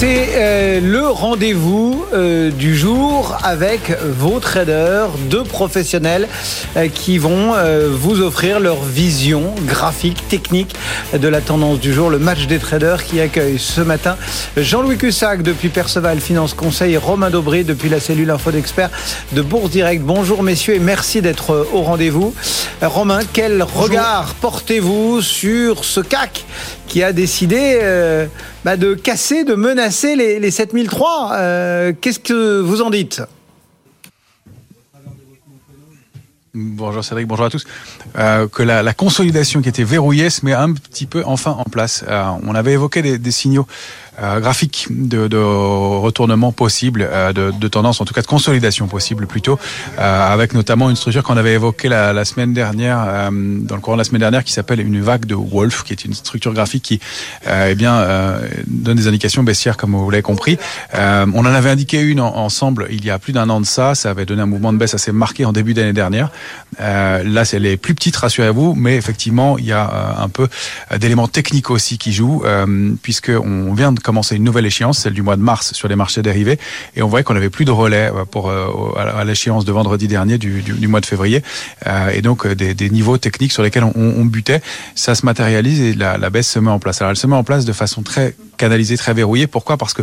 C'est euh, le rendez-vous euh, du jour avec vos traders, deux professionnels euh, qui vont vous offrir leur vision graphique, technique de la tendance du jour. Le match des traders qui accueille ce matin Jean-Louis Cussac depuis Perceval Finance Conseil et Romain Dobré depuis la cellule Info d'Experts de Bourse Direct. Bonjour messieurs et merci d'être au rendez-vous. Romain, quel regard portez-vous sur ce CAC qui a décidé bah, de casser, de menacer les, les 7003. Euh, Qu'est-ce que vous en dites? Bonjour Cédric, bonjour à tous. Euh, que la, la, consolidation qui était verrouillée se met un petit peu enfin en place. Euh, on avait évoqué des, des signaux euh, graphique de, de, retournement possible, euh, de, de, tendance, en tout cas de consolidation possible plutôt, euh, avec notamment une structure qu'on avait évoquée la, la, semaine dernière, dans le courant de la semaine dernière, qui s'appelle une vague de Wolf, qui est une structure graphique qui eh bien, donne des indications baissières, comme vous l'avez compris. on en avait indiqué une ensemble il y a plus d'un an de ça, ça avait donné un mouvement de baisse assez marqué en début d'année dernière. là, c'est les plus petites, rassurez-vous, mais effectivement, il y a un peu d'éléments techniques aussi qui jouent, puisque on vient de commencer une nouvelle échéance, celle du mois de mars sur les marchés dérivés, et on voyait qu'on n'avait plus de relais euh, pour euh, à l'échéance de vendredi dernier du, du, mois de février, euh, et donc des, niveaux techniques sur lesquels on, butait, ça se matérialise et la, baisse se met en place. Alors elle se met en place de façon très canalisée, très verrouillée. Pourquoi? Parce que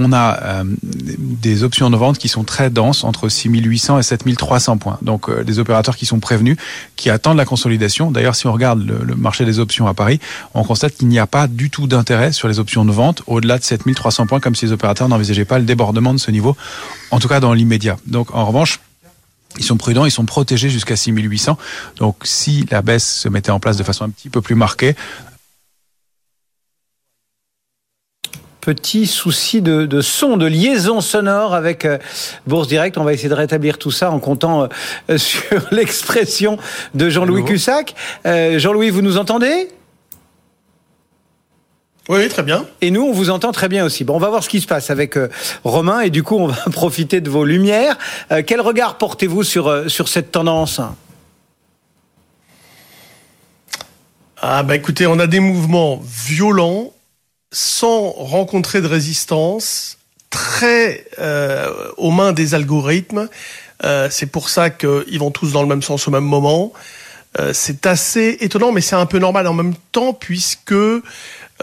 on a des options de vente qui sont très denses, entre 6800 et 7300 points. Donc des opérateurs qui sont prévenus, qui attendent la consolidation. D'ailleurs, si on regarde le, marché des options à Paris, on constate qu'il n'y a pas du tout d'intérêt sur les options de vente au-delà de 7300 points, comme si les opérateurs n'envisageaient pas le débordement de ce niveau, en tout cas dans l'immédiat. Donc en revanche, ils sont prudents, ils sont protégés jusqu'à 6800. Donc si la baisse se mettait en place de façon un petit peu plus marquée, petit souci de, de, son, de liaison sonore avec euh, Bourse Direct. On va essayer de rétablir tout ça en comptant euh, sur l'expression de Jean-Louis Cussac. Euh, Jean-Louis, vous nous entendez? Oui, très bien. Et nous, on vous entend très bien aussi. Bon, on va voir ce qui se passe avec euh, Romain et du coup, on va profiter de vos lumières. Euh, quel regard portez-vous sur, euh, sur cette tendance? Ah bah écoutez, on a des mouvements violents sans rencontrer de résistance, très aux mains des algorithmes. C'est pour ça qu'ils vont tous dans le même sens au même moment. C'est assez étonnant, mais c'est un peu normal en même temps, puisque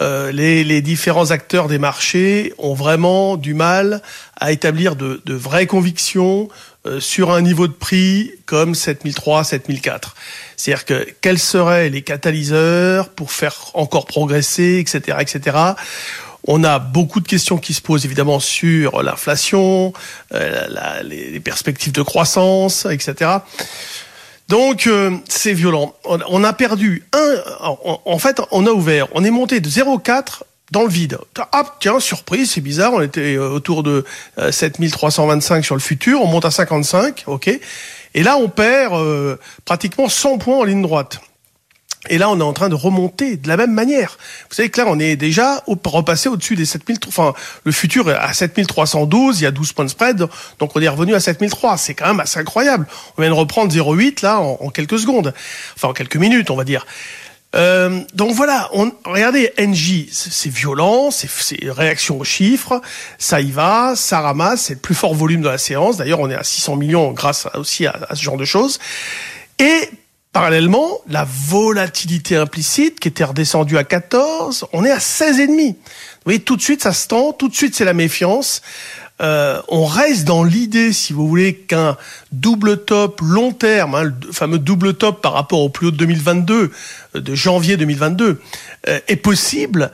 euh, les, les, différents acteurs des marchés ont vraiment du mal à établir de, de vraies convictions euh, sur un niveau de prix comme 7003, 7004. C'est-à-dire que quels seraient les catalyseurs pour faire encore progresser, etc., etc. On a beaucoup de questions qui se posent évidemment sur l'inflation, euh, les perspectives de croissance, etc. Donc euh, c'est violent. On, a perdu un. En, fait, on a ouvert. On est monté de 0,4 dans le vide. Ah tiens, surprise, c'est bizarre. On était euh, autour de euh, 7325 sur le futur. On monte à 55, ok. Et là, on perd euh, pratiquement 100 points en ligne droite. Et là, on est en train de remonter de la même manière. Vous savez que là, on est déjà repassé au-dessus des 7000, enfin, le futur est à 7312, il y a 12 points de spread, donc on est revenu à 7003. C'est quand même assez incroyable. On vient de reprendre 0,8 là en, en, quelques secondes. Enfin, en quelques minutes, on va dire. Euh, donc voilà, on, regardez, NJ, c'est violent, c'est réaction aux chiffres, ça y va, ça ramasse, c'est le plus fort volume de la séance. D'ailleurs, on est à 600 millions grâce aussi à, à ce genre de choses. Et Parallèlement, la volatilité implicite qui était redescendue à 14, on est à 16,5. Vous voyez, tout de suite, ça se tend, tout de suite, c'est la méfiance. Euh, on reste dans l'idée, si vous voulez, qu'un double top long terme, hein, le fameux double top par rapport au plus haut de 2022, euh, de janvier 2022, euh, est possible.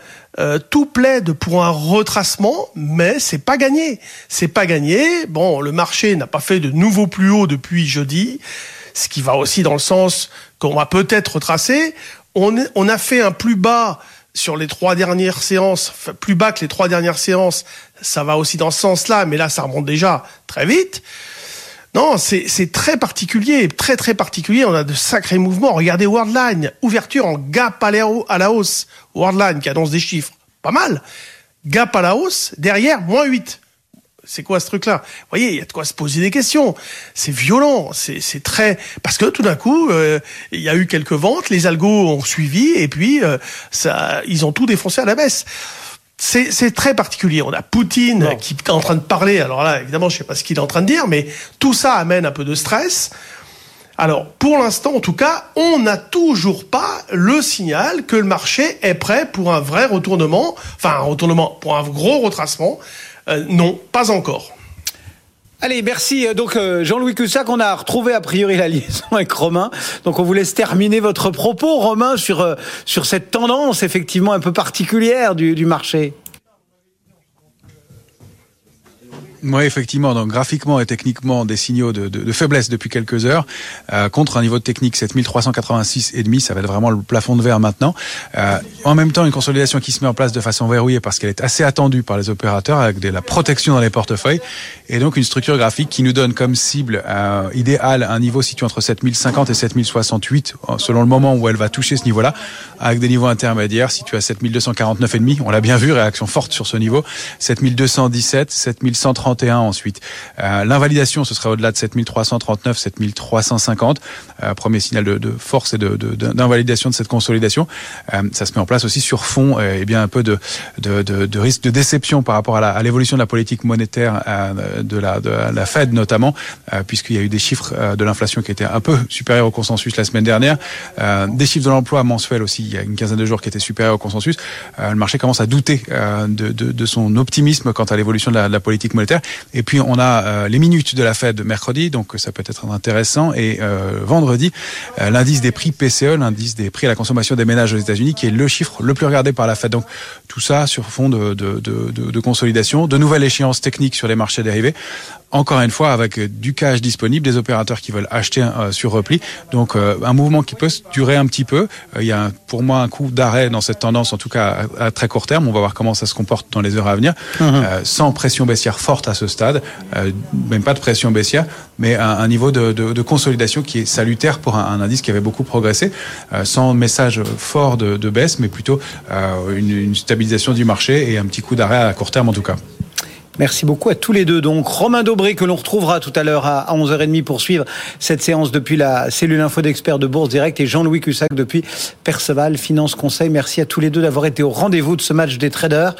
Tout plaide pour un retracement, mais c'est pas gagné. C'est pas gagné. Bon, le marché n'a pas fait de nouveau plus haut depuis jeudi ce qui va aussi dans le sens qu'on va peut-être retracer. On, a fait un plus bas sur les trois dernières séances, plus bas que les trois dernières séances, ça va aussi dans ce sens-là, mais là, ça remonte déjà très vite. Non, c'est très particulier, très très particulier. On a de sacrés mouvements. Regardez Worldline, ouverture en gap à la hausse. Worldline qui annonce des chiffres, pas mal. Gap à la hausse, derrière, moins 8. C'est quoi ce truc-là? Vous voyez, il y a de quoi se poser des questions. C'est violent, c'est très parce que tout d'un coup, euh, il y a eu quelques ventes, les algos ont suivi et puis euh, ça, ils ont tout défoncé à la baisse. C'est très particulier. On a Poutine qui est en train de parler. Alors là, évidemment, je sais pas ce qu'il est en train de dire, mais tout ça amène un peu de stress. Alors, pour l'instant, en tout cas, on n'a toujours pas le signal que le marché est prêt pour un vrai retournement, enfin un retournement pour un gros retracement. Euh, non, pas encore. Allez, merci. Donc euh, Jean-Louis Cussac, on a retrouvé a priori la liaison avec Romain. Donc on vous laisse terminer votre propos, Romain, sur, euh, sur cette tendance effectivement un peu particulière du marché. Oui, effectivement. Donc, graphiquement et techniquement, des signaux de, de, de faiblesse depuis quelques heures, euh, contre un niveau de technique 7386 et demi. Ça va être vraiment le plafond de verre maintenant. Euh, en même temps, une consolidation qui se met en place de façon verrouillée parce qu'elle est assez attendue par les opérateurs avec de la protection dans les portefeuilles et donc une structure graphique qui nous donne comme cible euh, idéale un niveau situé entre 7050 et 7068 selon le moment où elle va toucher ce niveau-là, avec des niveaux intermédiaires situés à 7249 et demi. On l'a bien vu, réaction forte sur ce niveau. 7217, 7130 ensuite. Euh, L'invalidation, ce serait au-delà de 7339, 7350. Euh, premier signal de, de force et d'invalidation de, de, cette consolidation. Euh, ça se met en place aussi sur fond et eh bien un peu de, de, risque de déception par rapport à l'évolution de la politique monétaire euh, de, la, de la Fed notamment, euh, puisqu'il y a eu des chiffres euh, de l'inflation qui étaient un peu supérieurs au consensus la semaine dernière, des chiffres de l'emploi mensuel aussi il y a une quinzaine de jours qui étaient supérieurs au consensus. le marché commence à douter de, de, son optimisme quant à l'évolution de, de la politique monétaire. Et puis on a euh, les minutes de la Fed mercredi, donc ça peut être intéressant. Et euh, vendredi, euh, l'indice des prix PCE, l'indice des prix à la consommation des ménages aux États-Unis, qui est le chiffre le plus regardé par la Fed. Donc tout ça sur fond de, de, de, de consolidation, de nouvelles échéances techniques sur les marchés dérivés encore une fois avec du cash disponible, des opérateurs qui veulent acheter euh, sur repli. Donc euh, un mouvement qui peut durer un petit peu. Euh, il y a pour moi un coup d'arrêt dans cette tendance, en tout cas à, très court terme. On va voir comment ça se comporte dans les heures à venir, mhm. sans pression baissière forte à ce stade, même pas de pression baissière, mais un, un niveau de, consolidation qui est salutaire pour un, indice qui avait beaucoup progressé, sans message fort de, baisse, mais plutôt une, une stabilisation du marché et un petit coup d'arrêt à court terme en tout cas. Merci beaucoup à tous les deux. Donc Romain Dobré que l'on retrouvera tout à l'heure à 11h30 pour suivre cette séance depuis la cellule info d'experts de Bourse Direct et Jean-Louis Cussac depuis Perceval Finance Conseil. Merci à tous les deux d'avoir été au rendez-vous de ce match des traders.